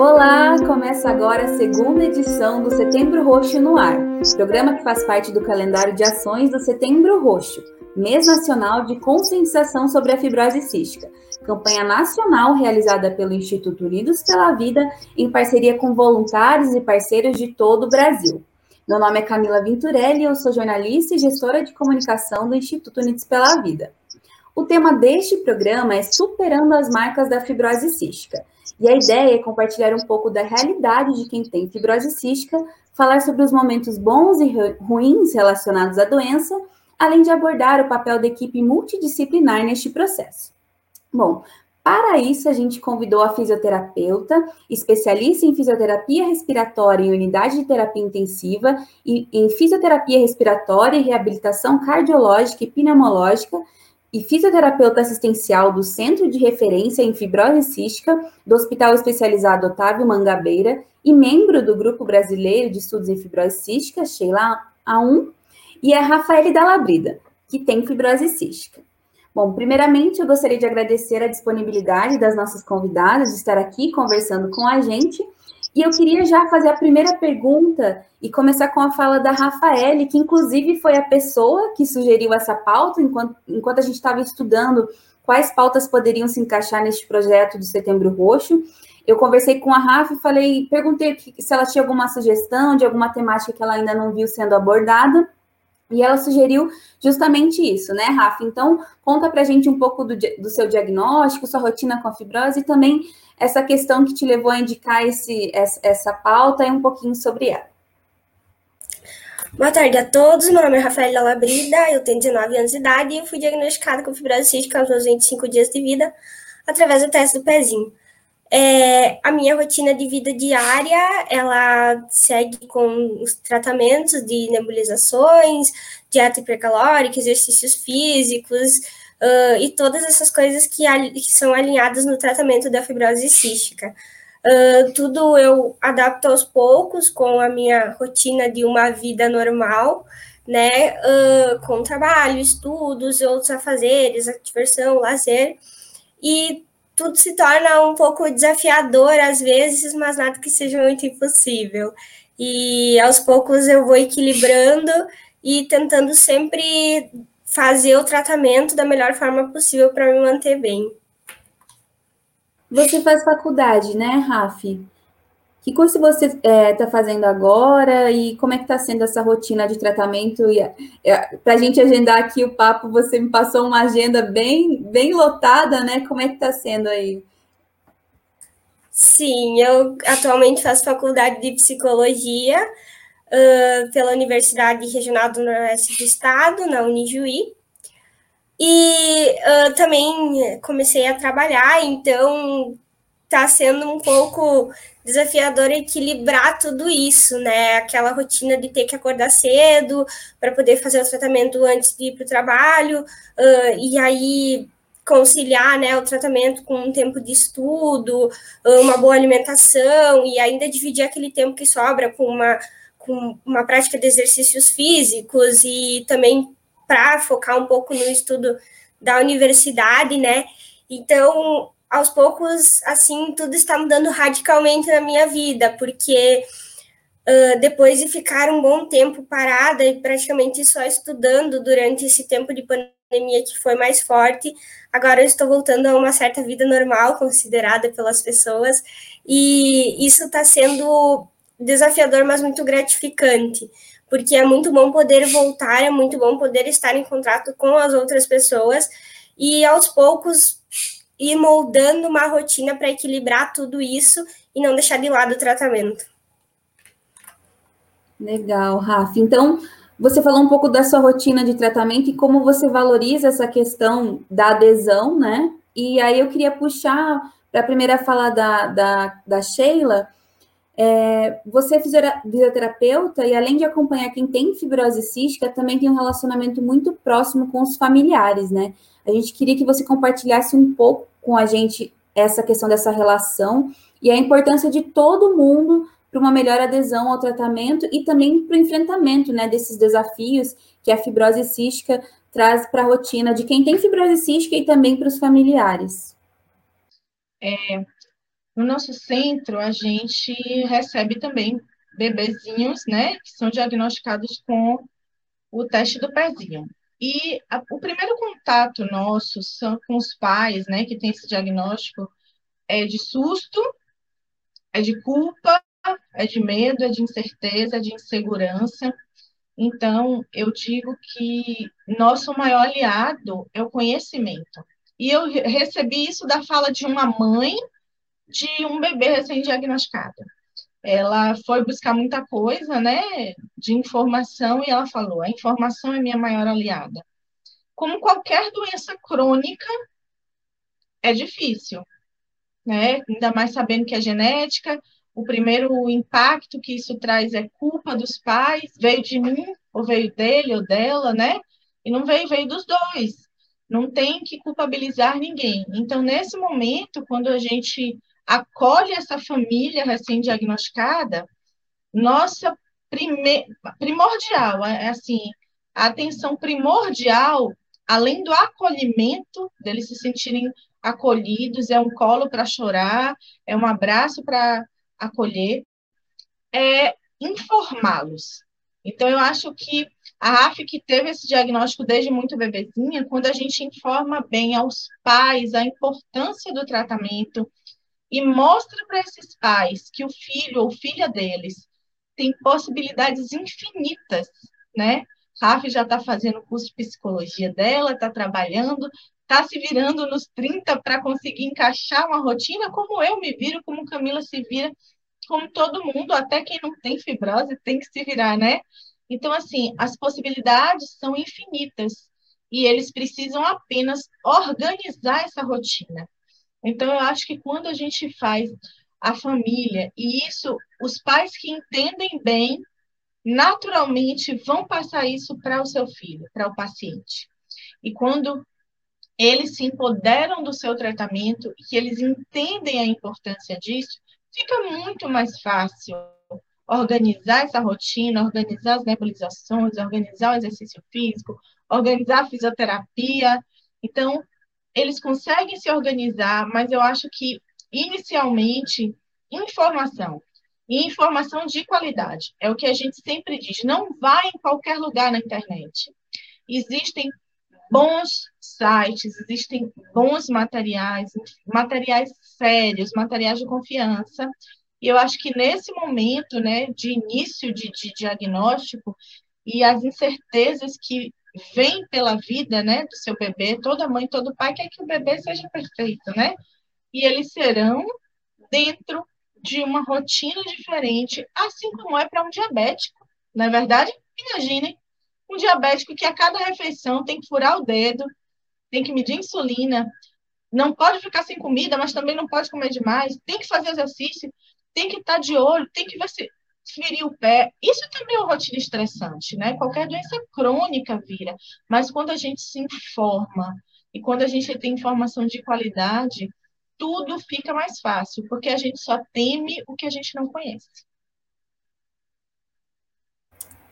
Olá, começa agora a segunda edição do Setembro Roxo no Ar, programa que faz parte do calendário de ações do Setembro Roxo, mês nacional de conscientização sobre a fibrose cística, campanha nacional realizada pelo Instituto Unidos pela Vida em parceria com voluntários e parceiros de todo o Brasil. Meu nome é Camila Vinturelli, eu sou jornalista e gestora de comunicação do Instituto Unidos pela Vida. O tema deste programa é Superando as Marcas da Fibrose Cística. E a ideia é compartilhar um pouco da realidade de quem tem fibrose cística, falar sobre os momentos bons e ruins relacionados à doença, além de abordar o papel da equipe multidisciplinar neste processo. Bom, para isso, a gente convidou a fisioterapeuta, especialista em fisioterapia respiratória em unidade de terapia intensiva e em fisioterapia respiratória e reabilitação cardiológica e pneumológica, e fisioterapeuta assistencial do Centro de Referência em Fibrose Cística do Hospital Especializado Otávio Mangabeira e membro do Grupo Brasileiro de Estudos em Fibrose Cística, Sheila A1, e a Rafaele Dalabrida, que tem fibrose cística. Bom, primeiramente eu gostaria de agradecer a disponibilidade das nossas convidadas de estar aqui conversando com a gente e eu queria já fazer a primeira pergunta e começar com a fala da Rafaele, que inclusive foi a pessoa que sugeriu essa pauta enquanto, enquanto a gente estava estudando quais pautas poderiam se encaixar neste projeto do Setembro Roxo. Eu conversei com a Rafa e falei, perguntei se ela tinha alguma sugestão de alguma temática que ela ainda não viu sendo abordada. E ela sugeriu justamente isso, né, Rafa? Então, conta pra gente um pouco do, do seu diagnóstico, sua rotina com a fibrose e também essa questão que te levou a indicar esse, essa, pauta e um pouquinho sobre ela. Boa tarde a todos, meu nome é Rafaela Labrida, eu tenho 19 anos de idade e fui diagnosticada com fibrose cística aos meus 25 dias de vida através do teste do pezinho. É, a minha rotina de vida diária, ela segue com os tratamentos de nebulizações, dieta hipercalórica, exercícios físicos, uh, e todas essas coisas que, que, são alinhadas no tratamento da fibrose cística. Uh, tudo eu adapto aos poucos com a minha rotina de uma vida normal, né? Uh, com trabalho, estudos, outros afazeres, diversão, lazer. E tudo se torna um pouco desafiador às vezes, mas nada que seja muito impossível. E aos poucos eu vou equilibrando e tentando sempre fazer o tratamento da melhor forma possível para me manter bem. Você faz faculdade, né, Rafi? Que curso você está é, tá fazendo agora e como é que está sendo essa rotina de tratamento? É, para a gente agendar aqui o papo, você me passou uma agenda bem, bem lotada, né? Como é que está sendo aí? Sim, eu atualmente faço faculdade de psicologia uh, pela Universidade Regional do Noroeste do Estado, na Unijuí. E uh, também comecei a trabalhar, então está sendo um pouco desafiador equilibrar tudo isso, né? Aquela rotina de ter que acordar cedo para poder fazer o tratamento antes de ir para o trabalho, uh, e aí conciliar né, o tratamento com um tempo de estudo, uma boa alimentação, e ainda dividir aquele tempo que sobra com uma com uma prática de exercícios físicos e também para focar um pouco no estudo da universidade, né? Então, aos poucos, assim, tudo está mudando radicalmente na minha vida, porque uh, depois de ficar um bom tempo parada e praticamente só estudando durante esse tempo de pandemia que foi mais forte, agora eu estou voltando a uma certa vida normal, considerada pelas pessoas, e isso está sendo desafiador, mas muito gratificante, porque é muito bom poder voltar, é muito bom poder estar em contato com as outras pessoas e aos poucos ir moldando uma rotina para equilibrar tudo isso e não deixar de lado o tratamento. Legal, Rafa. Então, você falou um pouco da sua rotina de tratamento e como você valoriza essa questão da adesão, né? E aí eu queria puxar para a primeira fala da, da, da Sheila, é, você é fisioterapeuta e além de acompanhar quem tem fibrose cística, também tem um relacionamento muito próximo com os familiares, né? A gente queria que você compartilhasse um pouco com a gente essa questão dessa relação e a importância de todo mundo para uma melhor adesão ao tratamento e também para o enfrentamento, né, desses desafios que a fibrose cística traz para a rotina de quem tem fibrose cística e também para os familiares. É, No nosso centro, a gente recebe também bebezinhos, né, que são diagnosticados com o teste do pezinho. E a, o primeiro contato nosso são com os pais, né, que tem esse diagnóstico, é de susto, é de culpa, é de medo, é de incerteza, é de insegurança. Então, eu digo que nosso maior aliado é o conhecimento. E eu recebi isso da fala de uma mãe de um bebê recém-diagnosticado. Ela foi buscar muita coisa, né, de informação, e ela falou: a informação é minha maior aliada. Como qualquer doença crônica, é difícil, né? Ainda mais sabendo que é genética, o primeiro impacto que isso traz é culpa dos pais, veio de mim, ou veio dele ou dela, né? E não veio, veio dos dois. Não tem que culpabilizar ninguém. Então, nesse momento, quando a gente acolhe essa família recém-diagnosticada, nossa prime... primordial, é assim, a atenção primordial, além do acolhimento, deles se sentirem acolhidos, é um colo para chorar, é um abraço para acolher, é informá-los. Então, eu acho que a RAF, que teve esse diagnóstico desde muito bebezinha, quando a gente informa bem aos pais a importância do tratamento, e mostra para esses pais que o filho ou filha deles tem possibilidades infinitas, né? Rafa já está fazendo o curso de psicologia dela, está trabalhando, está se virando nos 30 para conseguir encaixar uma rotina, como eu me viro, como Camila se vira, como todo mundo, até quem não tem fibrose tem que se virar, né? Então, assim, as possibilidades são infinitas e eles precisam apenas organizar essa rotina. Então, eu acho que quando a gente faz a família, e isso, os pais que entendem bem, naturalmente vão passar isso para o seu filho, para o paciente. E quando eles se empoderam do seu tratamento e que eles entendem a importância disso, fica muito mais fácil organizar essa rotina, organizar as nebulizações, organizar o exercício físico, organizar a fisioterapia. Então, eles conseguem se organizar, mas eu acho que, inicialmente, informação. E informação de qualidade. É o que a gente sempre diz. Não vá em qualquer lugar na internet. Existem bons sites, existem bons materiais, materiais sérios, materiais de confiança. E eu acho que nesse momento, né, de início de, de diagnóstico e as incertezas que vem pela vida, né, do seu bebê, toda mãe, todo pai quer que o bebê seja perfeito, né? E eles serão dentro de uma rotina diferente, assim como é para um diabético, não é verdade? Imaginem um diabético que a cada refeição tem que furar o dedo, tem que medir insulina, não pode ficar sem comida, mas também não pode comer demais, tem que fazer exercício, tem que estar de olho, tem que ver se ferir o pé. Isso também é uma rotina estressante, né? Qualquer doença crônica vira. Mas quando a gente se informa e quando a gente tem informação de qualidade, tudo fica mais fácil, porque a gente só teme o que a gente não conhece.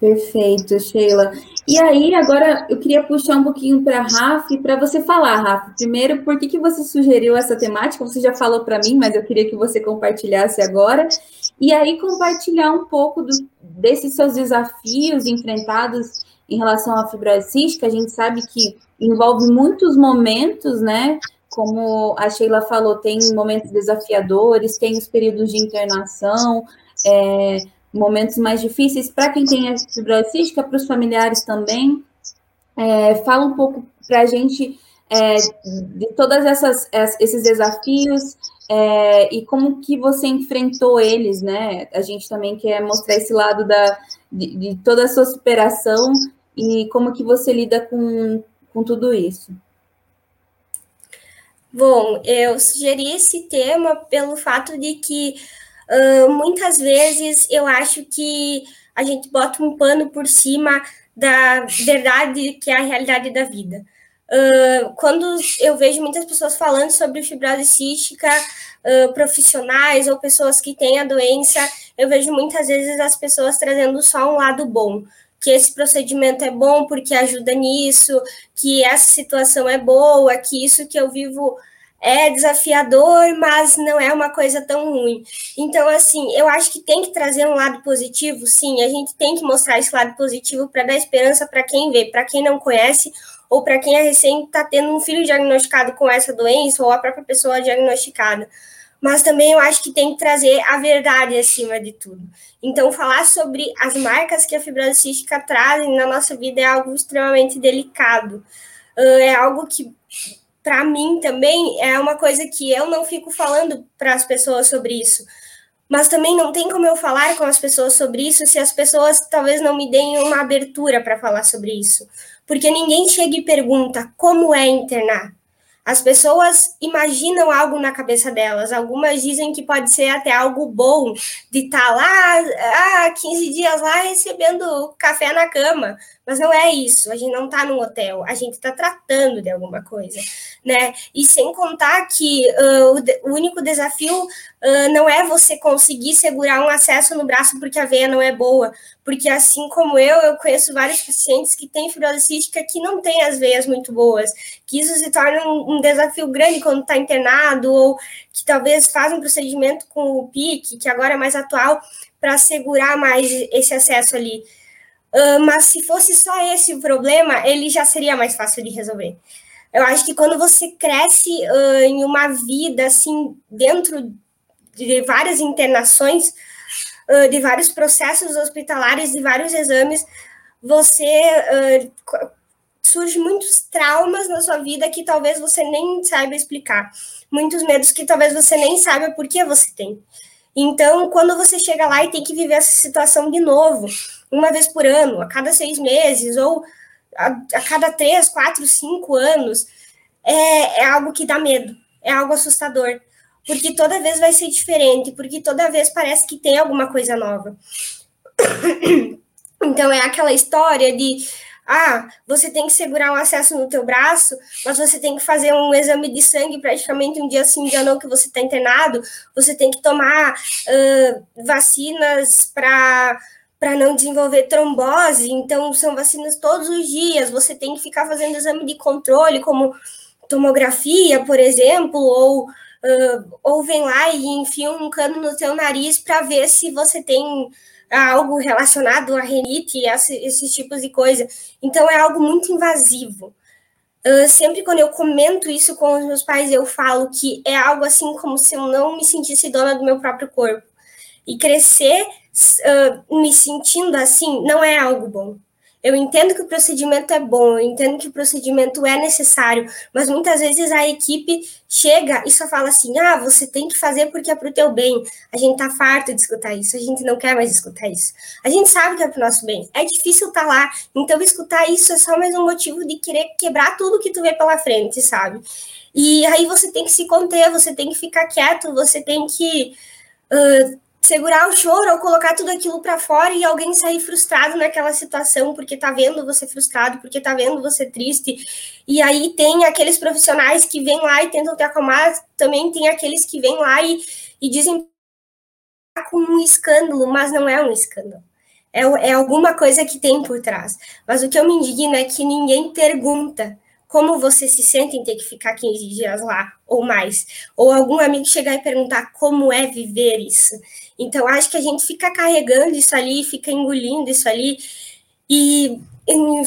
Perfeito, Sheila. E aí, agora eu queria puxar um pouquinho para a Rafa, para você falar, Rafa. Primeiro, por que, que você sugeriu essa temática? Você já falou para mim, mas eu queria que você compartilhasse agora. E aí, compartilhar um pouco do, desses seus desafios enfrentados em relação à fibrose cística. A gente sabe que envolve muitos momentos, né? Como a Sheila falou, tem momentos desafiadores, tem os períodos de internação. É, momentos mais difíceis para quem tem a fibrose cística, para os familiares também. É, fala um pouco para a gente é, de todas essas esses desafios é, e como que você enfrentou eles, né? A gente também quer mostrar esse lado da, de, de, toda a sua superação e como que você lida com, com tudo isso. Bom, eu sugeri esse tema pelo fato de que Uh, muitas vezes eu acho que a gente bota um pano por cima da verdade que é a realidade da vida. Uh, quando eu vejo muitas pessoas falando sobre fibrose cística, uh, profissionais ou pessoas que têm a doença, eu vejo muitas vezes as pessoas trazendo só um lado bom, que esse procedimento é bom porque ajuda nisso, que essa situação é boa, que isso que eu vivo é desafiador, mas não é uma coisa tão ruim. Então, assim, eu acho que tem que trazer um lado positivo, sim, a gente tem que mostrar esse lado positivo para dar esperança para quem vê, para quem não conhece, ou para quem é recém está tendo um filho diagnosticado com essa doença, ou a própria pessoa diagnosticada. Mas também eu acho que tem que trazer a verdade acima de tudo. Então, falar sobre as marcas que a fibrose cística trazem na nossa vida é algo extremamente delicado. é algo que para mim também é uma coisa que eu não fico falando para as pessoas sobre isso. Mas também não tem como eu falar com as pessoas sobre isso se as pessoas talvez não me deem uma abertura para falar sobre isso. Porque ninguém chega e pergunta como é internar. As pessoas imaginam algo na cabeça delas. Algumas dizem que pode ser até algo bom de estar tá lá, ah, 15 dias lá recebendo café na cama. Mas não é isso. A gente não está num hotel. A gente está tratando de alguma coisa, né? E sem contar que uh, o, único desafio uh, não é você conseguir segurar um acesso no braço porque a veia não é boa. Porque assim como eu, eu conheço vários pacientes que têm fibrose cística que não têm as veias muito boas. Que isso se torna um, um desafio grande quando está internado ou que talvez faz um procedimento com o PIC, que agora é mais atual, para segurar mais esse acesso ali. Uh, mas se fosse só esse o problema, ele já seria mais fácil de resolver. Eu acho que quando você cresce uh, em uma vida assim dentro de várias internações, uh, de vários processos hospitalares, de vários exames, você surge muitos traumas na sua vida que talvez você nem saiba explicar, muitos medos que talvez você nem saiba por que você tem. Então, quando você chega lá e tem que viver essa situação de novo, uma vez por ano, a cada seis meses, ou a, a cada três, quatro, cinco anos, é, é algo que dá medo, é algo assustador, porque toda vez vai ser diferente, porque toda vez parece que tem alguma coisa nova. Então é aquela história de ah, você tem que segurar um acesso no teu braço, mas você tem que fazer um exame de sangue praticamente um dia sim, um dia não que você está internado, você tem que tomar uh, vacinas para para não desenvolver trombose, então são vacinas todos os dias, você tem que ficar fazendo exame de controle, como tomografia, por exemplo, ou, uh, ou vem lá e enfia um cano no teu nariz para ver se você tem algo relacionado à renite, esse, esses tipos de coisa. Então é algo muito invasivo. Uh, sempre quando eu comento isso com os meus pais, eu falo que é algo assim como se eu não me sentisse dona do meu próprio corpo. E crescer uh, me sentindo assim não é algo bom. Eu entendo que o procedimento é bom, eu entendo que o procedimento é necessário, mas muitas vezes a equipe chega e só fala assim: ah, você tem que fazer porque é para o teu bem. A gente tá farto de escutar isso, a gente não quer mais escutar isso. A gente sabe que é para o nosso bem. É difícil estar tá lá, então escutar isso é só mais um motivo de querer quebrar tudo que tu vê pela frente, sabe? E aí você tem que se conter, você tem que ficar quieto, você tem que. Uh, segurar o choro ou colocar tudo aquilo para fora e alguém sair frustrado naquela situação porque tá vendo você frustrado, porque tá vendo você triste. E aí tem aqueles profissionais que vêm lá e tentam te acalmar, também tem aqueles que vêm lá e, e dizem com um escândalo, mas não é um escândalo. É, é alguma coisa que tem por trás. Mas o que eu me indigno é que ninguém pergunta como você se sente em ter que ficar 15 dias lá ou mais? Ou algum amigo chegar e perguntar como é viver isso? Então, acho que a gente fica carregando isso ali, fica engolindo isso ali, e,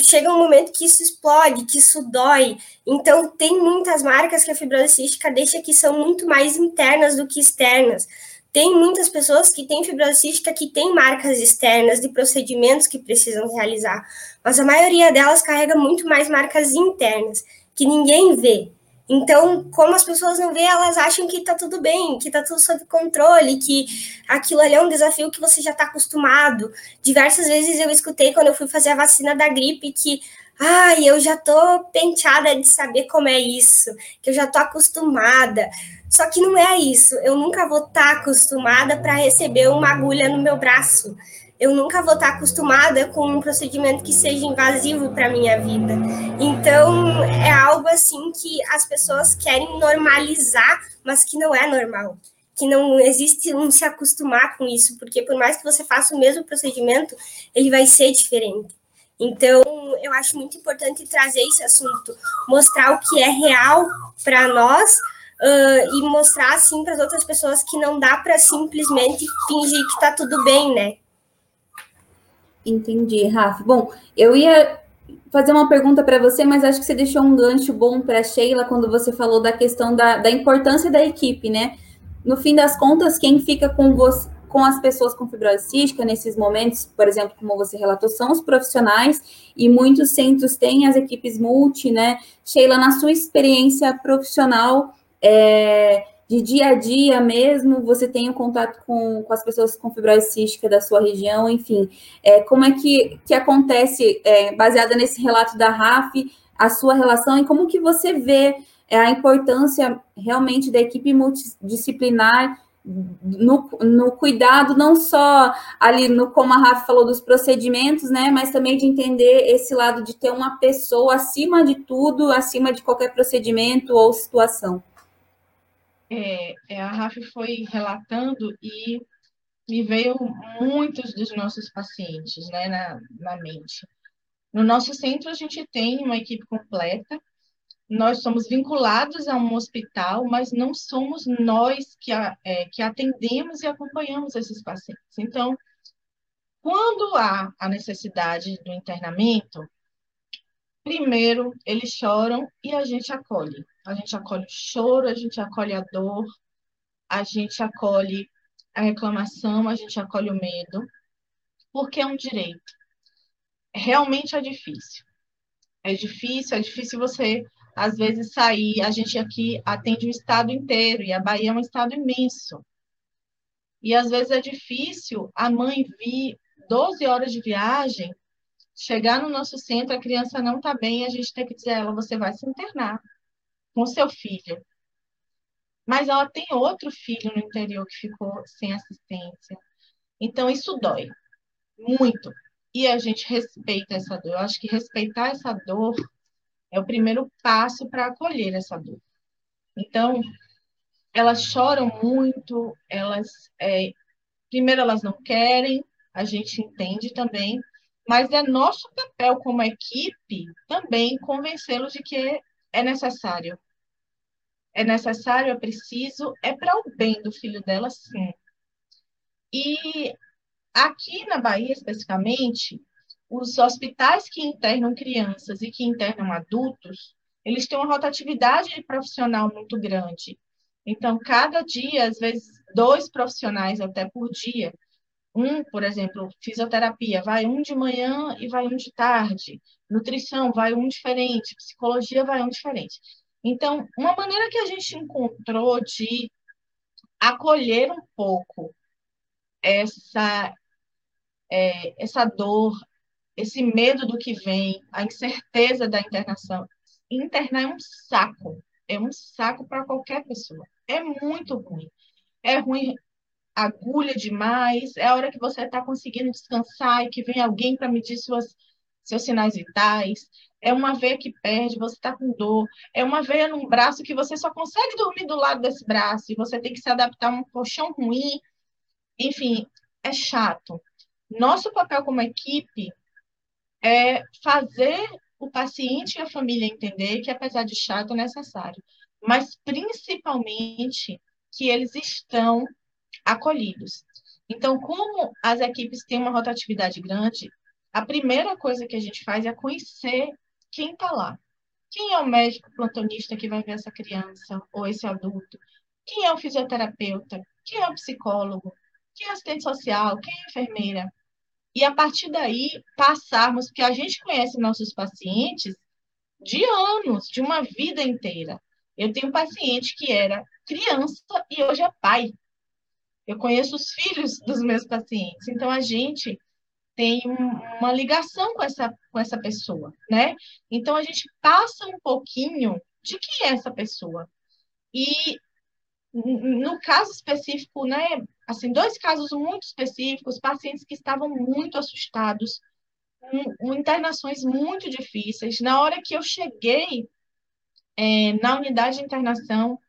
chega um momento que isso explode, que isso dói. Então, tem muitas marcas que a fibrose deixa que são muito mais internas do que externas. Tem muitas pessoas que têm fibrose cística que têm marcas externas de procedimentos que precisam realizar, mas a maioria delas carrega muito mais marcas internas, que ninguém vê. Então, como as pessoas não veem, elas acham que tá tudo bem, que tá tudo sob controle, que aquilo ali é um desafio que você já está acostumado. Diversas vezes eu escutei quando eu fui fazer a vacina da gripe que ai, eu já tô penteada de saber como é isso, que eu já tô acostumada. Só que não é isso. Eu nunca vou estar tá acostumada para receber uma agulha no meu braço. Eu nunca vou estar tá acostumada com um procedimento que seja invasivo para minha vida. Então, é algo assim que as pessoas querem normalizar, mas que não é normal. Que não existe um se acostumar com isso, porque por mais que você faça o mesmo procedimento, ele vai ser diferente. Então, eu acho muito importante trazer esse assunto, mostrar o que é real para nós, uh, e mostrar assim para as outras pessoas que não dá para simplesmente fingir que está tudo bem, né? Entendi, Rafa. Bom, eu ia fazer uma pergunta para você, mas acho que você deixou um gancho bom para Sheila quando você falou da questão da, da importância da equipe, né? No fim das contas, quem fica com você, com as pessoas com fibrose cística nesses momentos, por exemplo, como você relatou, são os profissionais e muitos centros têm as equipes multi, né? Sheila, na sua experiência profissional, é, de dia a dia mesmo, você tem o um contato com, com as pessoas com fibrose cística da sua região, enfim, é, como é que, que acontece, é, baseada nesse relato da RAF, a sua relação e como que você vê é, a importância realmente da equipe multidisciplinar no, no cuidado, não só ali no, como a Rafa falou, dos procedimentos, né, mas também de entender esse lado de ter uma pessoa acima de tudo, acima de qualquer procedimento ou situação é, é, a Rafa foi relatando e me veio muitos dos nossos pacientes né, na, na mente. No nosso centro, a gente tem uma equipe completa, nós somos vinculados a um hospital, mas não somos nós que, é, que atendemos e acompanhamos esses pacientes. Então, quando há a necessidade do internamento, primeiro eles choram e a gente acolhe. A gente acolhe o choro, a gente acolhe a dor, a gente acolhe a reclamação, a gente acolhe o medo, porque é um direito. Realmente é difícil. É difícil, é difícil você, às vezes, sair. A gente aqui atende o estado inteiro, e a Bahia é um estado imenso. E às vezes é difícil a mãe vir 12 horas de viagem, chegar no nosso centro, a criança não está bem, a gente tem que dizer a ela: você vai se internar com seu filho. Mas ela tem outro filho no interior que ficou sem assistência. Então, isso dói muito. E a gente respeita essa dor. Eu acho que respeitar essa dor é o primeiro passo para acolher essa dor. Então, elas choram muito, elas. É, primeiro, elas não querem, a gente entende também, mas é nosso papel como equipe também convencê-los de que é necessário. É necessário, é preciso, é para o bem do filho dela, sim. E aqui na Bahia, especificamente, os hospitais que internam crianças e que internam adultos, eles têm uma rotatividade profissional muito grande. Então, cada dia, às vezes, dois profissionais até por dia. Um, por exemplo, fisioterapia, vai um de manhã e vai um de tarde. Nutrição, vai um diferente. Psicologia, vai um diferente. Então, uma maneira que a gente encontrou de acolher um pouco essa, é, essa dor, esse medo do que vem, a incerteza da internação. Internar é um saco, é um saco para qualquer pessoa. É muito ruim. É ruim agulha demais, é a hora que você está conseguindo descansar e que vem alguém para medir suas, seus sinais vitais, é uma veia que perde, você está com dor, é uma veia num braço que você só consegue dormir do lado desse braço e você tem que se adaptar a um colchão ruim. Enfim, é chato. Nosso papel como equipe é fazer o paciente e a família entender que, apesar de chato, é necessário, mas principalmente que eles estão acolhidos. Então, como as equipes têm uma rotatividade grande, a primeira coisa que a gente faz é conhecer quem está lá. Quem é o médico plantonista que vai ver essa criança ou esse adulto? Quem é o fisioterapeuta? Quem é o psicólogo? Quem é assistente social? Quem é enfermeira? E a partir daí passarmos, porque a gente conhece nossos pacientes de anos, de uma vida inteira. Eu tenho um paciente que era criança e hoje é pai. Eu conheço os filhos dos meus pacientes. Então a gente tem uma ligação com essa, com essa pessoa, né? Então a gente passa um pouquinho de quem é essa pessoa. E no caso específico, né, assim, dois casos muito específicos, pacientes que estavam muito assustados, com, internações muito difíceis. Na hora que eu cheguei é, na unidade de internação,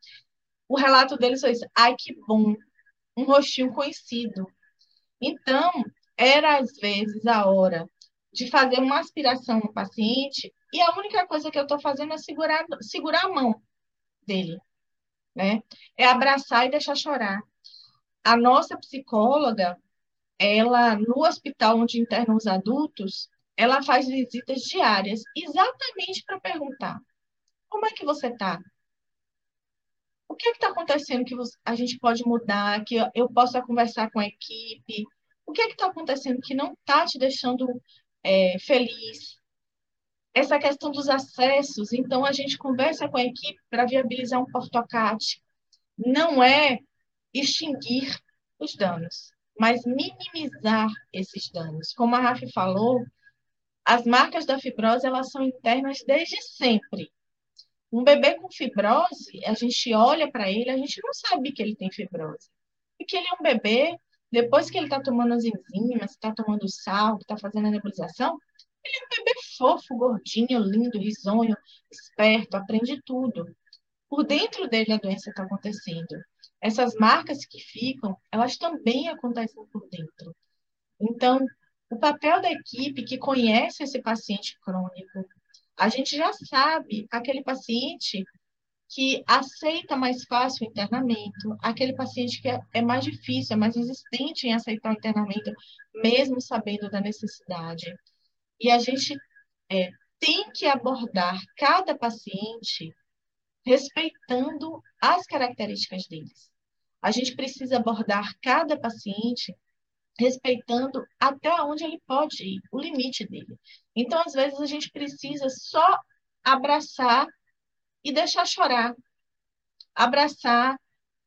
o relato deles foi isso, ai que bom, um rostinho conhecido. Então, era às vezes a hora de fazer uma aspiração no paciente e a única coisa que eu estou fazendo é segurar, segurar a mão dele. né? É abraçar e deixar chorar. A nossa psicóloga, ela no hospital onde internam os adultos, ela faz visitas diárias, exatamente para perguntar: como é que você está? O que é está acontecendo que a gente pode mudar, que eu possa conversar com a equipe? O que é está acontecendo que não está te deixando é, feliz? Essa questão dos acessos, então a gente conversa com a equipe para viabilizar um portocate. Não é extinguir os danos, mas minimizar esses danos. Como a Rafa falou, as marcas da fibrose elas são internas desde sempre. Um bebê com fibrose, a gente olha para ele, a gente não sabe que ele tem fibrose. Porque ele é um bebê, depois que ele está tomando as enzimas, está tomando sal, está fazendo a nebulização, ele é um bebê fofo, gordinho, lindo, risonho, esperto, aprende tudo. Por dentro dele a doença está acontecendo. Essas marcas que ficam, elas também acontecem por dentro. Então, o papel da equipe que conhece esse paciente crônico, a gente já sabe aquele paciente que aceita mais fácil o internamento, aquele paciente que é, é mais difícil, é mais resistente em aceitar o internamento, mesmo sabendo da necessidade. E a gente é, tem que abordar cada paciente respeitando as características deles. A gente precisa abordar cada paciente respeitando até onde ele pode ir, o limite dele. Então, às vezes, a gente precisa só abraçar e deixar chorar. Abraçar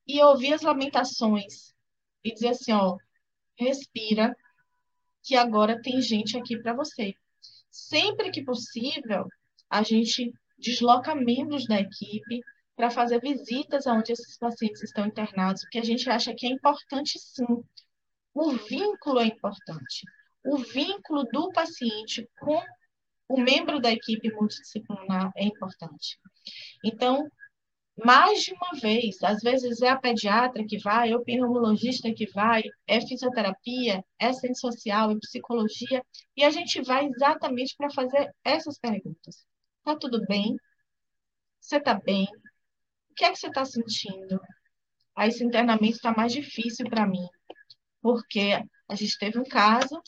e ouvir as lamentações. E dizer assim, ó, respira, que agora tem gente aqui para você. Sempre que possível, a gente desloca membros da equipe para fazer visitas aonde esses pacientes estão internados, porque a gente acha que é importante sim o vínculo é importante. O vínculo do paciente com o membro da equipe multidisciplinar é importante. Então, mais de uma vez, às vezes é a pediatra que vai, é o pneumologista que vai, é fisioterapia, é ciência social, é psicologia, e a gente vai exatamente para fazer essas perguntas. Tá tudo bem? Você tá bem? O que é que você está sentindo? Aí esse internamento está mais difícil para mim porque a gente teve um caso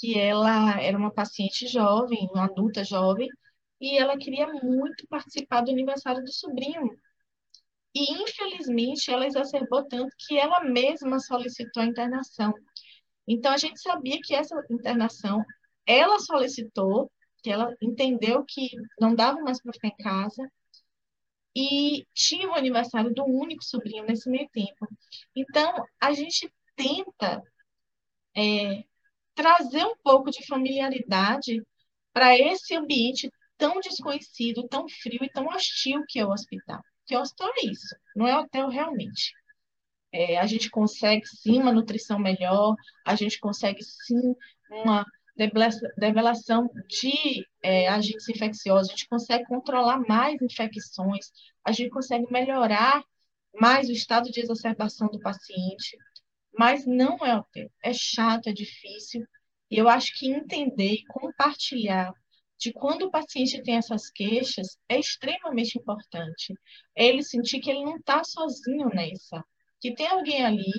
que ela era uma paciente jovem, uma adulta jovem, e ela queria muito participar do aniversário do sobrinho. E, infelizmente, ela exacerbou tanto que ela mesma solicitou a internação. Então, a gente sabia que essa internação, ela solicitou, que ela entendeu que não dava mais para ficar em casa, e tinha o aniversário do único sobrinho nesse meio tempo. Então, a gente tenta é, trazer um pouco de familiaridade para esse ambiente tão desconhecido, tão frio e tão hostil que é o hospital. Que hospital é isso, não é hotel realmente. É, a gente consegue sim uma nutrição melhor, a gente consegue sim uma develação de é, agentes infecciosos, a gente consegue controlar mais infecções, a gente consegue melhorar mais o estado de exacerbação do paciente. Mas não é o tempo. É chato, é difícil. E eu acho que entender e compartilhar de quando o paciente tem essas queixas é extremamente importante. Ele sentir que ele não está sozinho nessa, que tem alguém ali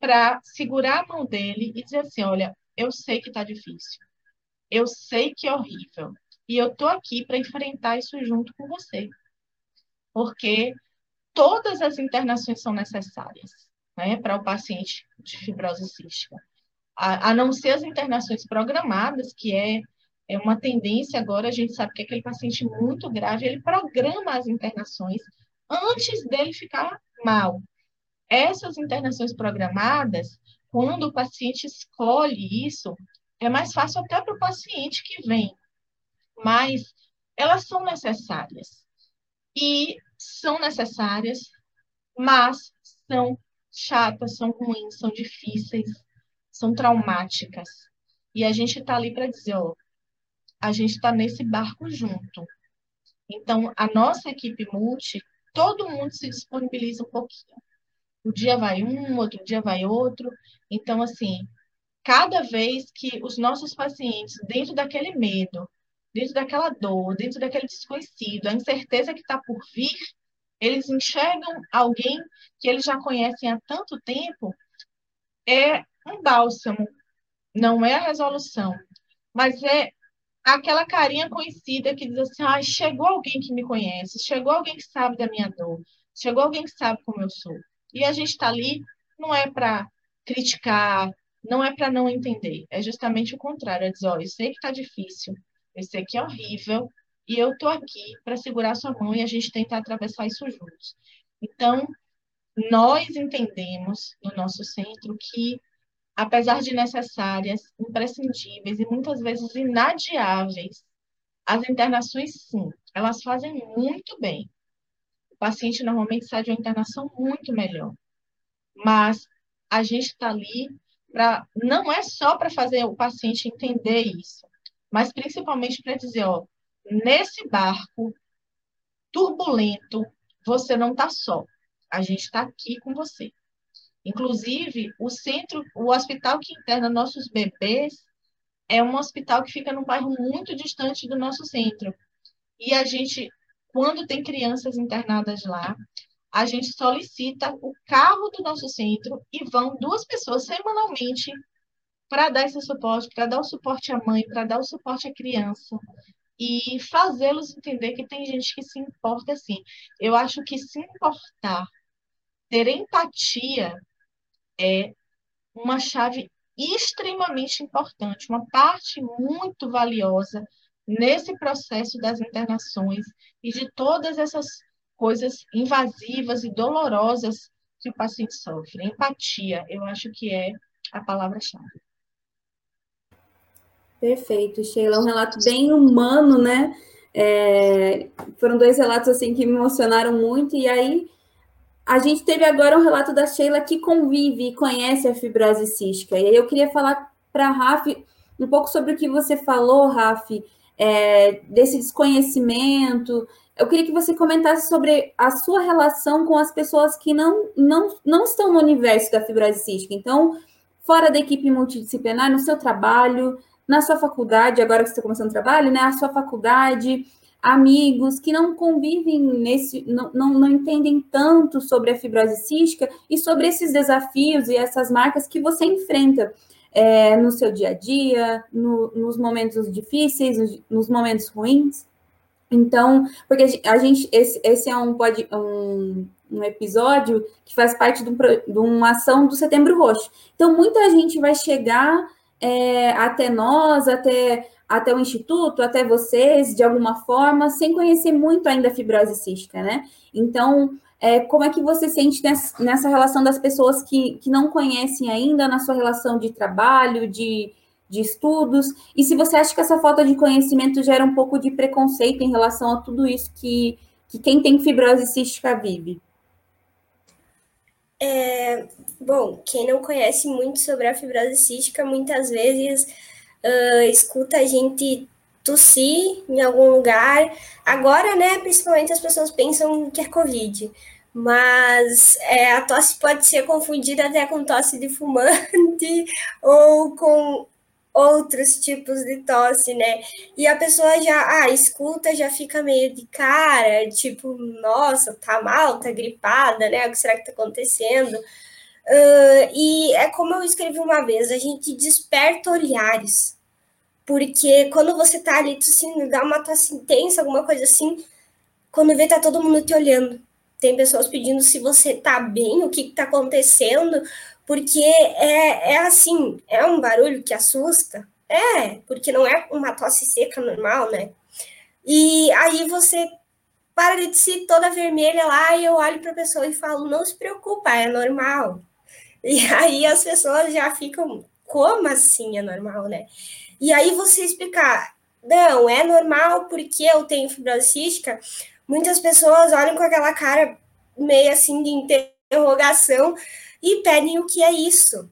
para segurar a mão dele e dizer assim: olha, eu sei que está difícil, eu sei que é horrível, e eu estou aqui para enfrentar isso junto com você. Porque todas as internações são necessárias né, para o paciente de fibrose cística. A, a, não ser as internações programadas, que é, é uma tendência agora, a gente sabe que aquele paciente muito grave, ele programa as internações antes dele ficar mal. Essas internações programadas, quando o paciente escolhe isso, é mais fácil até para o paciente que vem, mas elas são necessárias. E são necessárias, mas são chatas, são ruins, são difíceis, são traumáticas. E a gente está ali para dizer, ó, a gente está nesse barco junto. Então, a nossa equipe multi, todo mundo se disponibiliza um pouquinho. O dia vai um, outro dia vai outro. Então, assim, cada vez que os nossos pacientes, dentro daquele medo, dentro daquela dor, dentro daquele desconhecido, a incerteza que está por vir, eles enxergam alguém que eles já conhecem há tanto tempo, é um bálsamo, não é a resolução, mas é aquela carinha conhecida que diz assim: ah, chegou alguém que me conhece, chegou alguém que sabe da minha dor, chegou alguém que sabe como eu sou. E a gente está ali não é para criticar, não é para não entender, é justamente o contrário, é dizer: ó, eu sei que está difícil, eu sei que é horrível, e eu estou aqui para segurar sua mão e a gente tentar atravessar isso juntos. Então, nós entendemos no nosso centro que apesar de necessárias, imprescindíveis e muitas vezes inadiáveis, as internações, sim, elas fazem muito bem. O paciente normalmente sai de uma internação muito melhor. Mas a gente está ali para. Não é só para fazer o paciente entender isso, mas principalmente para dizer: ó, nesse barco turbulento, você não está só. A gente está aqui com você. Inclusive, o centro, o hospital que interna nossos bebês é um hospital que fica num bairro muito distante do nosso centro. E a gente, quando tem crianças internadas lá, a gente solicita o carro do nosso centro e vão duas pessoas semanalmente para dar esse suporte, para dar o suporte à mãe, para dar o suporte à criança e fazê-los entender que tem gente que se importa assim. Eu acho que se importar, ter empatia é uma chave extremamente importante, uma parte muito valiosa nesse processo das internações e de todas essas coisas invasivas e dolorosas que o paciente sofre. Empatia, eu acho que é a palavra-chave. Perfeito, Sheila. Um relato bem humano, né? É, foram dois relatos assim que me emocionaram muito. E aí a gente teve agora um relato da Sheila que convive e conhece a fibrose cística. E aí eu queria falar para a Raf um pouco sobre o que você falou, Raf, é, desse desconhecimento. Eu queria que você comentasse sobre a sua relação com as pessoas que não, não, não estão no universo da fibrose cística. Então, fora da equipe multidisciplinar, no seu trabalho, na sua faculdade, agora que você está começando o trabalho, né? A sua faculdade, amigos que não convivem nesse, não, não, não, entendem tanto sobre a fibrose cística e sobre esses desafios e essas marcas que você enfrenta é, no seu dia a dia, no, nos momentos difíceis, nos, nos, momentos ruins. Então, porque a gente, esse, esse é um, pode, um, um episódio que faz parte de, um, de uma ação do Setembro Roxo. Então, muita gente vai chegar é, até nós, até até o instituto, até vocês, de alguma forma, sem conhecer muito ainda a fibrose cística, né? Então, é, como é que você sente nessa, nessa relação das pessoas que, que não conhecem ainda, na sua relação de trabalho, de, de estudos, e se você acha que essa falta de conhecimento gera um pouco de preconceito em relação a tudo isso que, que quem tem fibrose cística vive? É, bom, quem não conhece muito sobre a fibrose cística, muitas vezes uh, escuta a gente tossir em algum lugar. Agora, né, principalmente as pessoas pensam que é Covid, mas é, a tosse pode ser confundida até com tosse de fumante ou com outros tipos de tosse, né? E a pessoa já, ah, escuta, já fica meio de cara, tipo, nossa, tá mal, tá gripada, né? O que será que tá acontecendo? Uh, e é como eu escrevi uma vez, a gente desperta olhares. Porque quando você tá ali tossindo, dá uma tosse intensa, alguma coisa assim, quando vê, tá todo mundo te olhando. Tem pessoas pedindo se você tá bem, o que, que tá acontecendo, porque é, é assim, é um barulho que assusta. É, porque não é uma tosse seca normal, né? E aí você para de se toda vermelha lá e eu olho para a pessoa e falo: não se preocupa, é normal. E aí as pessoas já ficam, como assim é normal, né? E aí você explicar, não, é normal porque eu tenho fibrose cística, muitas pessoas olham com aquela cara meio assim de interrogação e pedem o que é isso.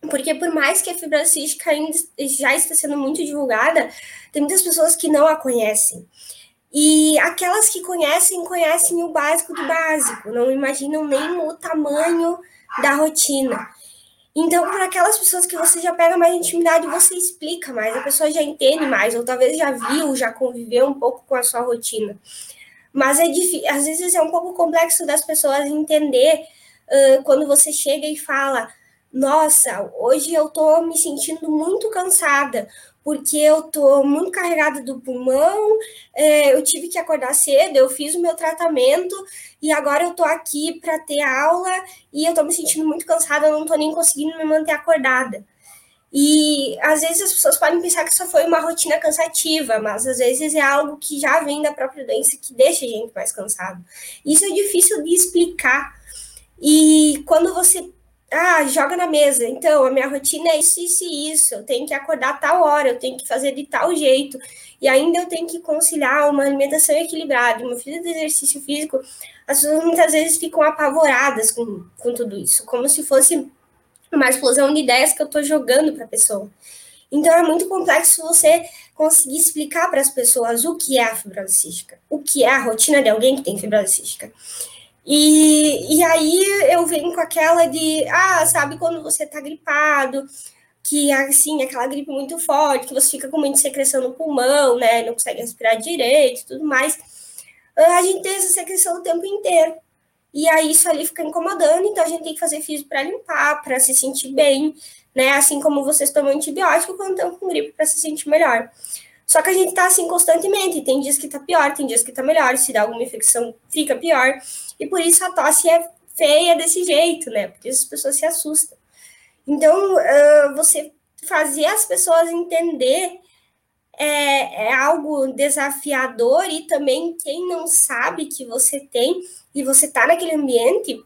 Porque por mais que a fibrose cística ainda já está sendo muito divulgada, tem muitas pessoas que não a conhecem. E aquelas que conhecem, conhecem o básico do básico, não imaginam nem o tamanho da rotina. Então, para aquelas pessoas que você já pega mais intimidade, você explica mais, a pessoa já entende mais, ou talvez já viu, já conviveu um pouco com a sua rotina. Mas é difícil, às vezes é um pouco complexo das pessoas entender quando você chega e fala: Nossa, hoje eu tô me sentindo muito cansada, porque eu tô muito carregada do pulmão, é, eu tive que acordar cedo, eu fiz o meu tratamento e agora eu tô aqui para ter aula e eu tô me sentindo muito cansada, eu não tô nem conseguindo me manter acordada. E às vezes as pessoas podem pensar que só foi uma rotina cansativa, mas às vezes é algo que já vem da própria doença que deixa a gente mais cansado. Isso é difícil de explicar. E quando você ah, joga na mesa, então a minha rotina é isso, isso e isso, eu tenho que acordar tal hora, eu tenho que fazer de tal jeito, e ainda eu tenho que conciliar uma alimentação equilibrada, uma vida de exercício físico, as pessoas muitas vezes ficam apavoradas com, com tudo isso, como se fosse uma explosão de ideias que eu estou jogando para a pessoa. Então é muito complexo você conseguir explicar para as pessoas o que é a fibrose cística, o que é a rotina de alguém que tem fibrose cística. E, e aí eu venho com aquela de, ah, sabe quando você está gripado, que assim, aquela gripe muito forte, que você fica com muita secreção no pulmão, né, não consegue respirar direito tudo mais. A gente tem essa secreção o tempo inteiro. E aí isso ali fica incomodando, então a gente tem que fazer físico para limpar, para se sentir bem, né? Assim como vocês tomam antibiótico quando estão com gripe para se sentir melhor. Só que a gente tá assim constantemente, tem dias que tá pior, tem dias que tá melhor, se dá alguma infecção fica pior. E por isso a tosse é feia desse jeito, né? Porque as pessoas se assustam. Então, uh, você fazer as pessoas entender é, é, algo desafiador e também quem não sabe que você tem e você está naquele ambiente,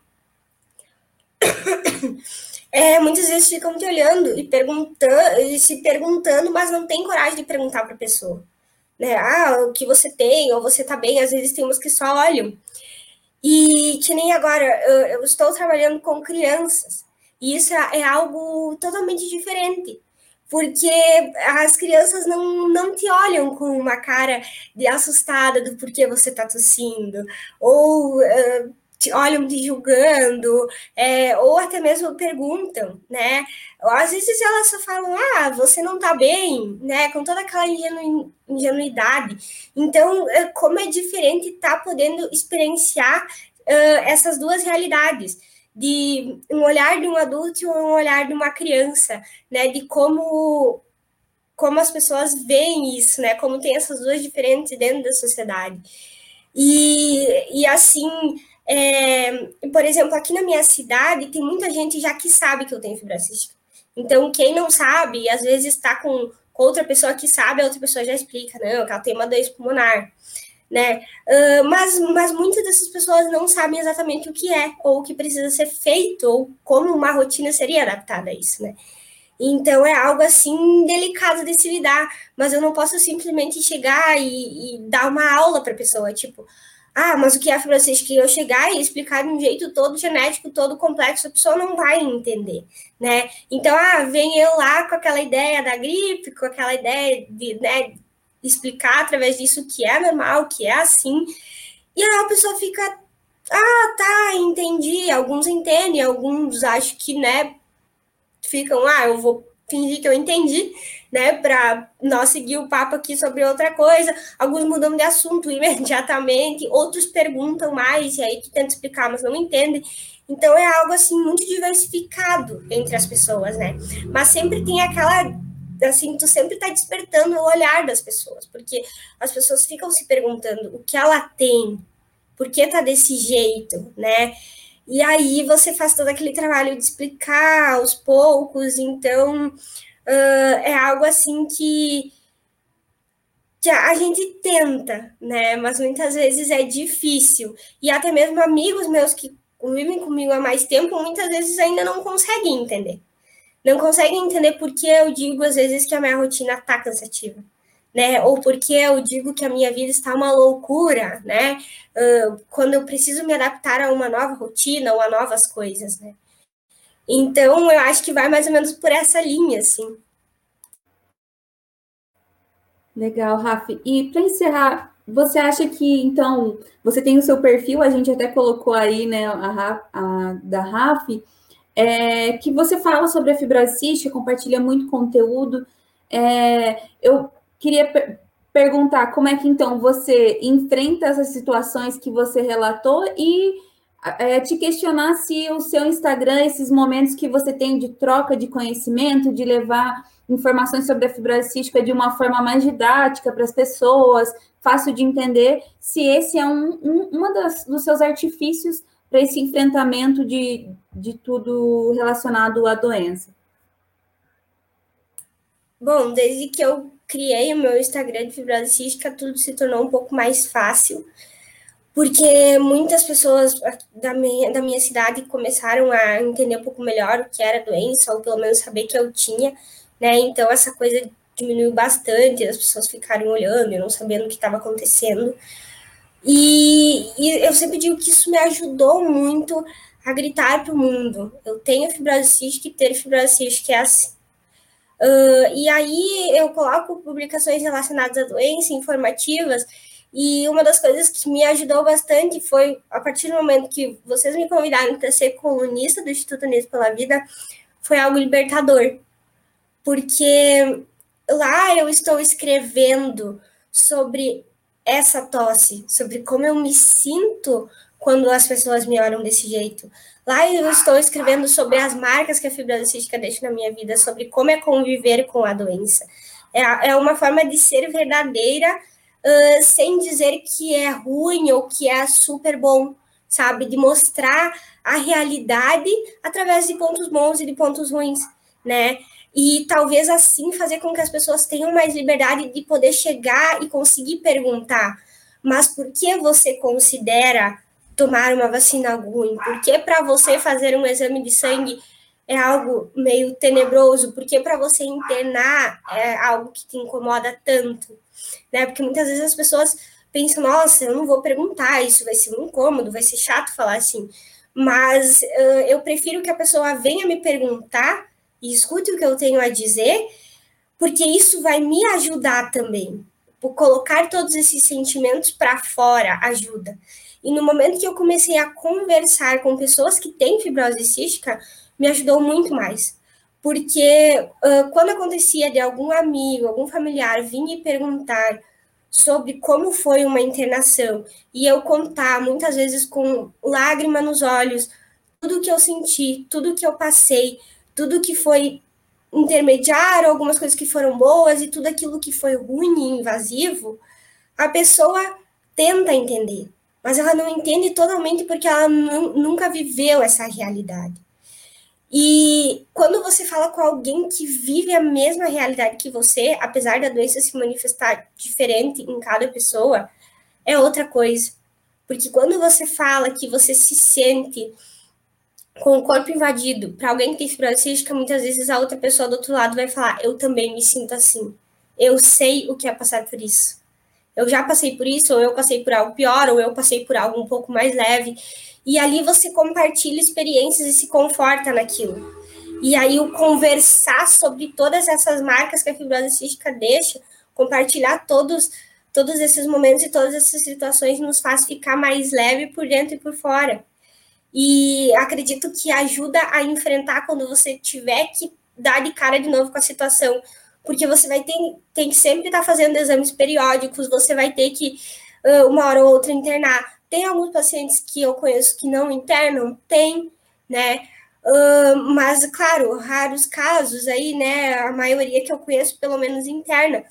é, muitas vezes ficam te olhando e perguntando, e se perguntando, mas não tem coragem de perguntar para a pessoa. Né? Ah, o que você tem, ou você está bem, às vezes tem uns que só olham. E que nem agora, eu, eu estou trabalhando com crianças, e isso é, é algo totalmente diferente. Porque as crianças não, não te olham com uma cara de assustada do porquê você está tossindo, ou uh, olham te julgando, é, ou até mesmo perguntam, né? Às vezes elas só falam, ah, você não está bem, né? Com toda aquela ingenu ingenuidade. Então, é, como é diferente estar tá podendo experienciar uh, essas duas realidades de um olhar de um adulto e um olhar de uma criança, né? De como como as pessoas veem isso, né? Como tem essas duas diferentes dentro da sociedade. E, e assim, é, por exemplo, aqui na minha cidade tem muita gente já que sabe que eu tenho fibra cística. Então, quem não sabe, às vezes está com, com outra pessoa que sabe, a outra pessoa já explica, não, que ela tem uma doença pulmonar né? Uh, mas, mas muitas dessas pessoas não sabem exatamente o que é, ou o que precisa ser feito, ou como uma rotina seria adaptada a isso, né? Então é algo assim delicado de se lidar, mas eu não posso simplesmente chegar e, e dar uma aula para a pessoa, tipo, ah, mas o que é fibrocística? Que eu chegar e explicar de um jeito todo genético, todo complexo, a pessoa não vai entender, né? Então, ah, vem eu lá com aquela ideia da gripe, com aquela ideia de, né, explicar através disso que é normal, que é assim. E aí a pessoa fica, ah, tá, entendi. Alguns entendem, alguns acham que, né, ficam, ah, eu vou fingir que eu entendi, né, para nós seguir o papo aqui sobre outra coisa. Alguns mudam de assunto imediatamente, outros perguntam mais, e aí tu tenta explicar, mas não entendem. Então é algo assim muito diversificado entre as pessoas, né? Mas sempre tem aquela assim, tu sempre tá despertando o olhar das pessoas, porque as pessoas ficam se perguntando o que ela tem, por que tá desse jeito, né? E aí você faz todo aquele trabalho de explicar aos poucos, então uh, é algo assim que, que a gente tenta, né? Mas muitas vezes é difícil. E até mesmo amigos meus que vivem comigo há mais tempo, muitas vezes ainda não conseguem entender não conseguem entender por que eu digo às vezes que a minha rotina está cansativa, né? Ou porque eu digo que a minha vida está uma loucura, né? Uh, quando eu preciso me adaptar a uma nova rotina ou a novas coisas, né? Então, eu acho que vai mais ou menos por essa linha, assim. Legal, Rafa. E para encerrar, você acha que, então, você tem o seu perfil, a gente até colocou aí, né, a, a da Rafa, é, que você fala sobre a fibrose cística, compartilha muito conteúdo. É, eu queria perguntar como é que então você enfrenta essas situações que você relatou e é, te questionar se o seu Instagram, esses momentos que você tem de troca de conhecimento, de levar informações sobre a fibrose cística de uma forma mais didática para as pessoas, fácil de entender, se esse é um, um uma das, dos seus artifícios para esse enfrentamento de, de tudo relacionado à doença. Bom, desde que eu criei o meu Instagram de fibrose cística, tudo se tornou um pouco mais fácil, porque muitas pessoas da minha, da minha cidade começaram a entender um pouco melhor o que era a doença, ou pelo menos saber que eu tinha, né? Então, essa coisa diminuiu bastante, as pessoas ficaram olhando não sabendo o que estava acontecendo. E, e, eu sempre digo que isso me ajudou muito a gritar para o mundo. Eu tenho fibrose cística e ter fibrose cística é assim. Uh, e aí eu coloco publicações relacionadas à doença, informativas, e uma das coisas que me ajudou bastante foi, a partir do momento que vocês me convidaram para ser colunista do Instituto Unidos pela Vida, foi algo libertador. Porque lá eu estou escrevendo sobre essa tosse, sobre como eu me sinto quando as pessoas me olham desse jeito. Lá eu estou escrevendo sobre as marcas que a fibrose cística deixa na minha vida, sobre como é conviver com a doença. É, é uma forma de ser verdadeira, uh, sem dizer que é ruim ou que é super bom, sabe? De mostrar a realidade através de pontos bons e de pontos ruins, né? E talvez assim fazer com que as pessoas tenham mais liberdade de poder chegar e conseguir perguntar, mas por que você considera tomar uma vacina ruim? Porque para você fazer um exame de sangue é algo meio tenebroso? Porque para você internar é algo que te incomoda tanto? Né? Porque muitas vezes as pessoas pensam, nossa, eu não vou perguntar, isso vai ser um incômodo, vai ser chato falar assim. Mas uh, eu prefiro que a pessoa venha me perguntar e escute o que eu tenho a dizer, porque isso vai me ajudar também. Por colocar todos esses sentimentos para fora ajuda. E no momento que eu comecei a conversar com pessoas que têm fibrose cística, me ajudou muito mais. Porque uh, quando acontecia de algum amigo, algum familiar vir me perguntar sobre como foi uma internação e eu contar, muitas vezes com lágrima nos olhos, tudo que eu senti, tudo que eu passei, tudo que foi intermediário, algumas coisas que foram boas e tudo aquilo que foi ruim e invasivo, a pessoa tenta entender mas ela não entende totalmente porque ela nunca viveu essa realidade. E quando você fala com alguém que vive a mesma realidade que você, apesar da doença se manifestar diferente em cada pessoa, é outra coisa. Porque quando você fala que você se sente com o corpo invadido, para alguém que tem fibrose cística, muitas vezes a outra pessoa do outro lado vai falar: Eu também me sinto assim. Eu sei o que é passar por isso eu já passei por isso, ou eu passei por algo pior, ou eu passei por algo um pouco mais leve. E ali você compartilha experiências e se conforta naquilo. E aí o conversar sobre todas essas marcas que a fibrose cística deixa, compartilhar todos todos esses momentos e todas essas situações nos faz ficar mais leve por dentro e por fora. E acredito que ajuda a enfrentar quando você tiver que dar de cara de novo com a situação porque você vai ter tem que sempre estar tá fazendo exames periódicos, você vai ter que, uma hora ou outra, internar. Tem alguns pacientes que eu conheço que não internam? Tem, né? Uh, mas, claro, raros casos aí, né? A maioria que eu conheço, pelo menos, interna.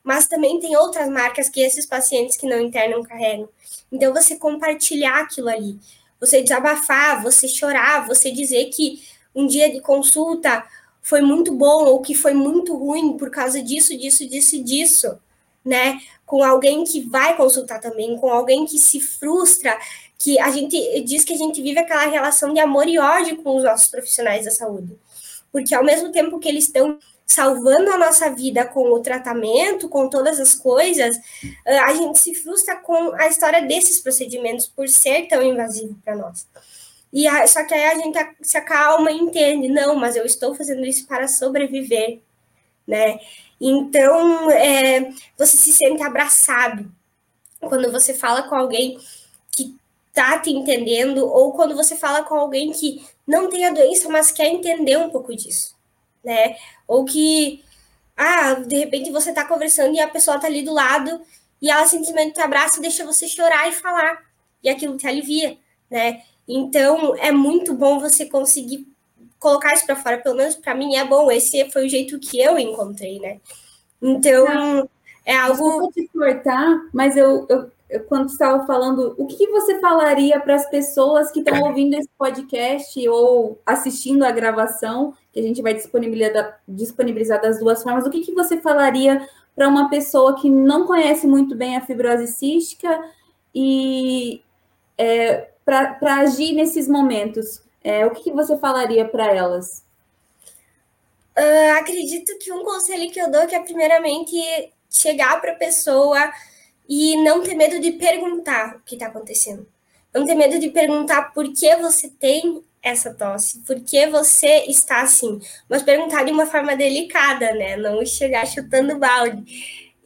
Mas também tem outras marcas que esses pacientes que não internam carregam. Então, você compartilhar aquilo ali, você desabafar, você chorar, você dizer que um dia de consulta foi muito bom ou que foi muito ruim por causa disso, disso, disso, disso, né? Com alguém que vai consultar também, com alguém que se frustra, que a gente diz que a gente vive aquela relação de amor e ódio com os nossos profissionais da saúde. Porque ao mesmo tempo que eles estão salvando a nossa vida com o tratamento, com todas as coisas, a gente se frustra com a história desses procedimentos por ser tão invasivo para nós. E a, só que aí a gente se acalma e entende, não, mas eu estou fazendo isso para sobreviver, né? Então, é, você se sente abraçado quando você fala com alguém que tá te entendendo, ou quando você fala com alguém que não tem a doença, mas quer entender um pouco disso, né? Ou que ah, de repente você está conversando e a pessoa está ali do lado e ela simplesmente te abraça e deixa você chorar e falar. E aquilo te alivia, né? Então, é muito bom você conseguir colocar isso para fora, pelo menos para mim é bom. Esse foi o jeito que eu encontrei, né? Então, é algo. Vou te cortar, mas eu, eu, eu quando estava falando, o que você falaria para as pessoas que estão ouvindo esse podcast ou assistindo a gravação, que a gente vai disponibilizar, disponibilizar das duas formas, o que, que você falaria para uma pessoa que não conhece muito bem a fibrose cística e é, para agir nesses momentos? É, o que, que você falaria para elas? Uh, acredito que um conselho que eu dou é que é primeiramente chegar para a pessoa e não ter medo de perguntar o que está acontecendo. Não ter medo de perguntar por que você tem essa tosse, por que você está assim. Mas perguntar de uma forma delicada, né? Não chegar chutando balde.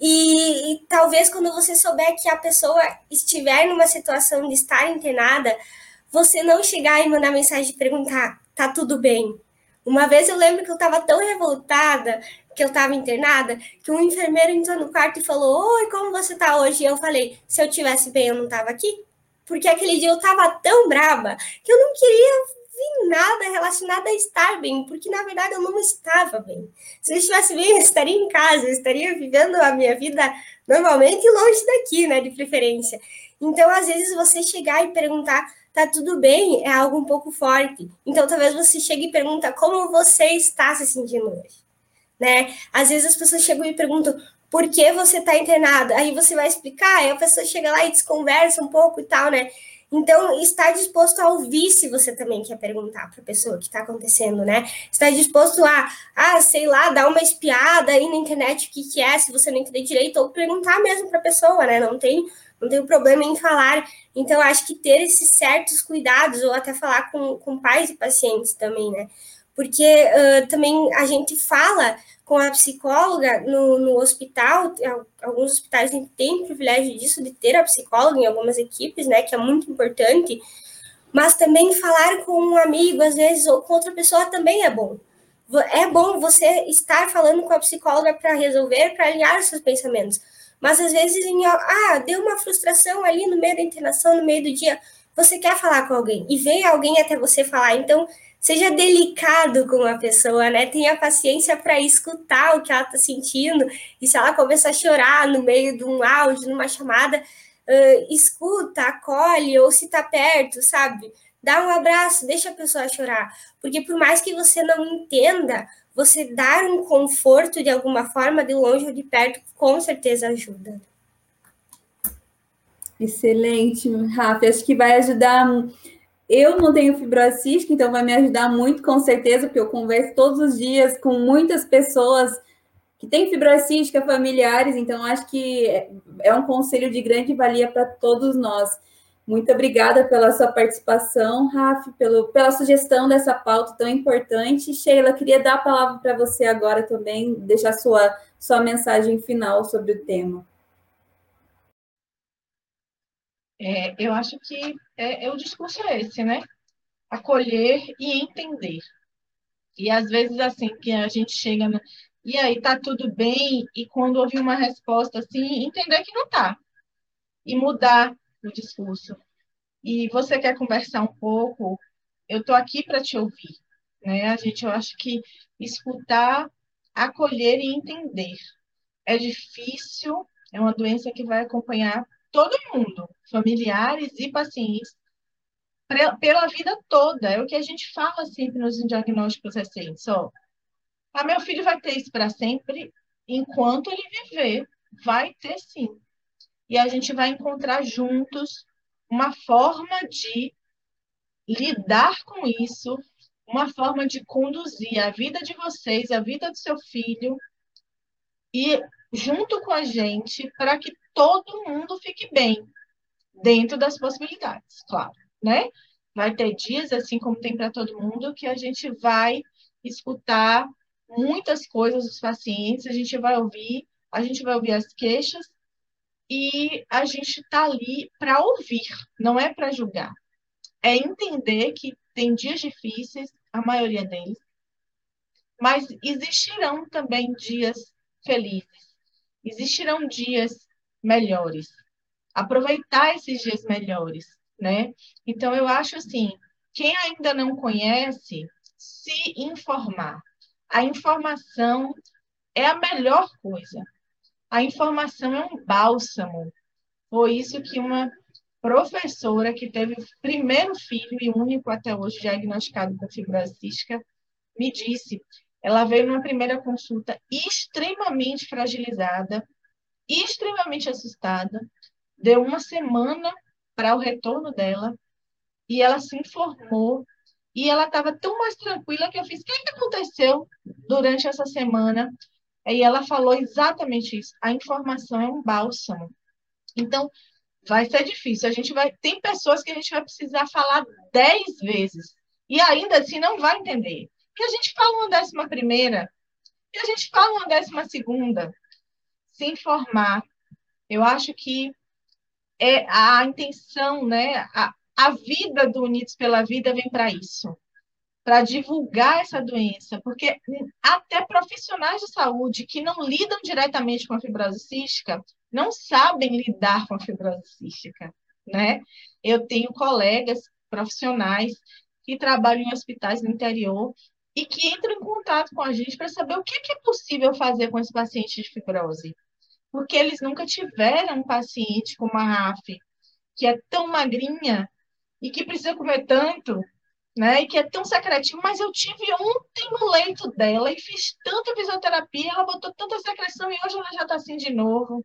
E, e, talvez quando você souber que a pessoa estiver numa situação de estar internada, você não chegar e mandar mensagem e perguntar, tá tudo bem? Uma vez eu lembro que eu estava tão revoltada que eu estava internada, que um enfermeiro entrou no quarto e falou: Oi, como você tá hoje? E eu falei: Se eu tivesse bem, eu não estava aqui. Porque aquele dia eu estava tão braba que eu não queria vir nada relacionado a estar bem, porque na verdade eu não estava bem. Se eu estivesse bem, eu estaria em casa, eu estaria vivendo a minha vida normalmente longe daqui, né, de preferência. Então, às vezes, você chegar e perguntar tá tudo bem, é algo um pouco forte. Então, talvez você chegue e pergunta como você está se sentindo hoje, né? Às vezes as pessoas chegam e perguntam por que você está internado. Aí você vai explicar, aí a pessoa chega lá e desconversa um pouco e tal, né? Então, está disposto a ouvir se você também quer perguntar para a pessoa o que está acontecendo, né? Está disposto a, ah, sei lá, dar uma espiada aí na internet o que, que é, se você não entender direito, ou perguntar mesmo para a pessoa, né? Não tem não tenho problema em falar. Então, acho que ter esses certos cuidados, ou até falar com, com pais e pacientes também, né? Porque uh, também a gente fala com a psicóloga no, no hospital, alguns hospitais têm privilégio disso, de ter a psicóloga em algumas equipes, né? Que é muito importante. Mas também falar com um amigo, às vezes, ou com outra pessoa também é bom é bom você estar falando com a psicóloga para resolver, para alinhar os seus pensamentos. Mas às vezes, em, ah, deu uma frustração ali no meio da internação, no meio do dia, você quer falar com alguém e vem alguém até você falar. Então, seja delicado com a pessoa, né? Tenha paciência para escutar o que ela está sentindo. E se ela começar a chorar no meio de um áudio, numa chamada, uh, escuta, acolhe, ou se está perto, sabe? Dá um abraço, deixa a pessoa chorar. Porque por mais que você não entenda, você dar um conforto de alguma forma, de longe ou de perto, com certeza ajuda. Excelente, Rafa. Acho que vai ajudar. Eu não tenho fibrose cística, então vai me ajudar muito, com certeza, porque eu converso todos os dias com muitas pessoas que têm fibrose cística, familiares, então acho que é um conselho de grande valia para todos nós. Muito obrigada pela sua participação, Rafa, pelo, pela sugestão dessa pauta tão importante. Sheila, queria dar a palavra para você agora também, deixar sua, sua mensagem final sobre o tema. É, eu acho que é, é, o discurso é esse, né? Acolher e entender. E às vezes, assim, que a gente chega no, e aí, tá tudo bem? E quando ouvir uma resposta assim, entender que não tá. E mudar no discurso. E você quer conversar um pouco? Eu estou aqui para te ouvir. Né? A gente, eu acho que escutar, acolher e entender. É difícil, é uma doença que vai acompanhar todo mundo, familiares e pacientes, pela vida toda. É o que a gente fala sempre nos diagnósticos recentes. Ó, ah, meu filho vai ter isso para sempre, enquanto ele viver, vai ter sim e a gente vai encontrar juntos uma forma de lidar com isso, uma forma de conduzir a vida de vocês, a vida do seu filho, e junto com a gente, para que todo mundo fique bem, dentro das possibilidades, claro, né? Vai ter dias, assim como tem para todo mundo, que a gente vai escutar muitas coisas dos pacientes, a gente vai ouvir, a gente vai ouvir as queixas, e a gente está ali para ouvir, não é para julgar. É entender que tem dias difíceis, a maioria deles, mas existirão também dias felizes. Existirão dias melhores. Aproveitar esses dias melhores, né? Então, eu acho assim, quem ainda não conhece, se informar. A informação é a melhor coisa. A informação é um bálsamo. Foi isso que uma professora que teve o primeiro filho e único até hoje diagnosticado com fibrose me disse. Ela veio numa primeira consulta extremamente fragilizada, extremamente assustada. Deu uma semana para o retorno dela e ela se informou e ela estava tão mais tranquila que eu fiz: o que, que aconteceu durante essa semana? E ela falou exatamente isso. A informação é um bálsamo. Então, vai ser difícil. A gente vai. Tem pessoas que a gente vai precisar falar dez vezes. E ainda assim não vai entender. E a gente fala uma décima primeira, e a gente fala uma décima segunda. Se informar. Eu acho que é a intenção, né? A, a vida do Unidos pela Vida vem para isso para divulgar essa doença, porque até profissionais de saúde que não lidam diretamente com a fibrose cística não sabem lidar com a fibrose cística, né? Eu tenho colegas profissionais que trabalham em hospitais no interior e que entram em contato com a gente para saber o que é possível fazer com esse paciente de fibrose, porque eles nunca tiveram um paciente com uma RAF que é tão magrinha e que precisa comer tanto né? E que é tão secretinho, mas eu tive ontem no leito dela e fiz tanta fisioterapia, ela botou tanta secreção e hoje ela já está assim de novo.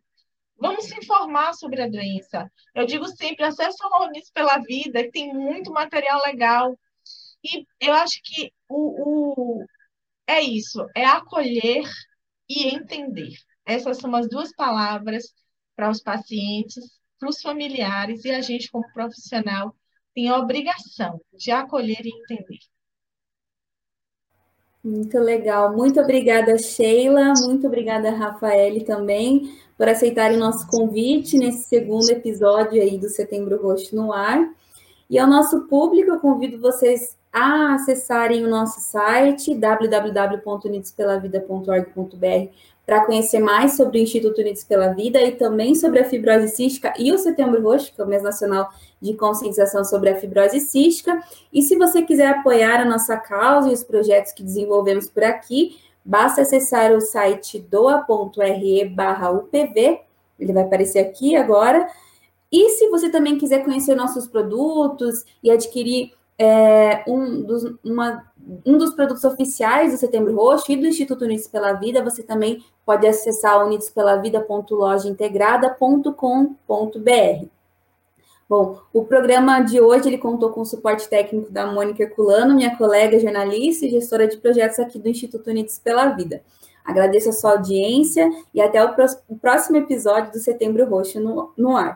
Vamos se informar sobre a doença. Eu digo sempre, acesse o Unidos pela Vida, que tem muito material legal. E eu acho que o, o, é isso, é acolher e entender. Essas são as duas palavras para os pacientes, para os familiares e a gente como profissional tem a obrigação de acolher e entender. Muito legal. Muito obrigada, Sheila. Muito obrigada, Rafael, também, por aceitarem o nosso convite nesse segundo episódio aí do Setembro Roxo no Ar. E ao nosso público, eu convido vocês a acessarem o nosso site www.unidospelavida.org.br para conhecer mais sobre o Instituto Unidos pela Vida e também sobre a fibrose cística e o Setembro Roxo, que é o mês nacional de conscientização sobre a fibrose cística. E se você quiser apoiar a nossa causa e os projetos que desenvolvemos por aqui, basta acessar o site doa.re/upv, ele vai aparecer aqui agora. E se você também quiser conhecer nossos produtos e adquirir é, um, dos, uma, um dos produtos oficiais do Setembro Roxo e do Instituto Unidos pela Vida, você também pode acessar unidospelavida.lojaintegrada.com.br. Bom, o programa de hoje ele contou com o suporte técnico da Mônica Herculano, minha colega jornalista e gestora de projetos aqui do Instituto Unidos pela Vida. Agradeço a sua audiência e até o próximo episódio do Setembro Roxo no, no ar.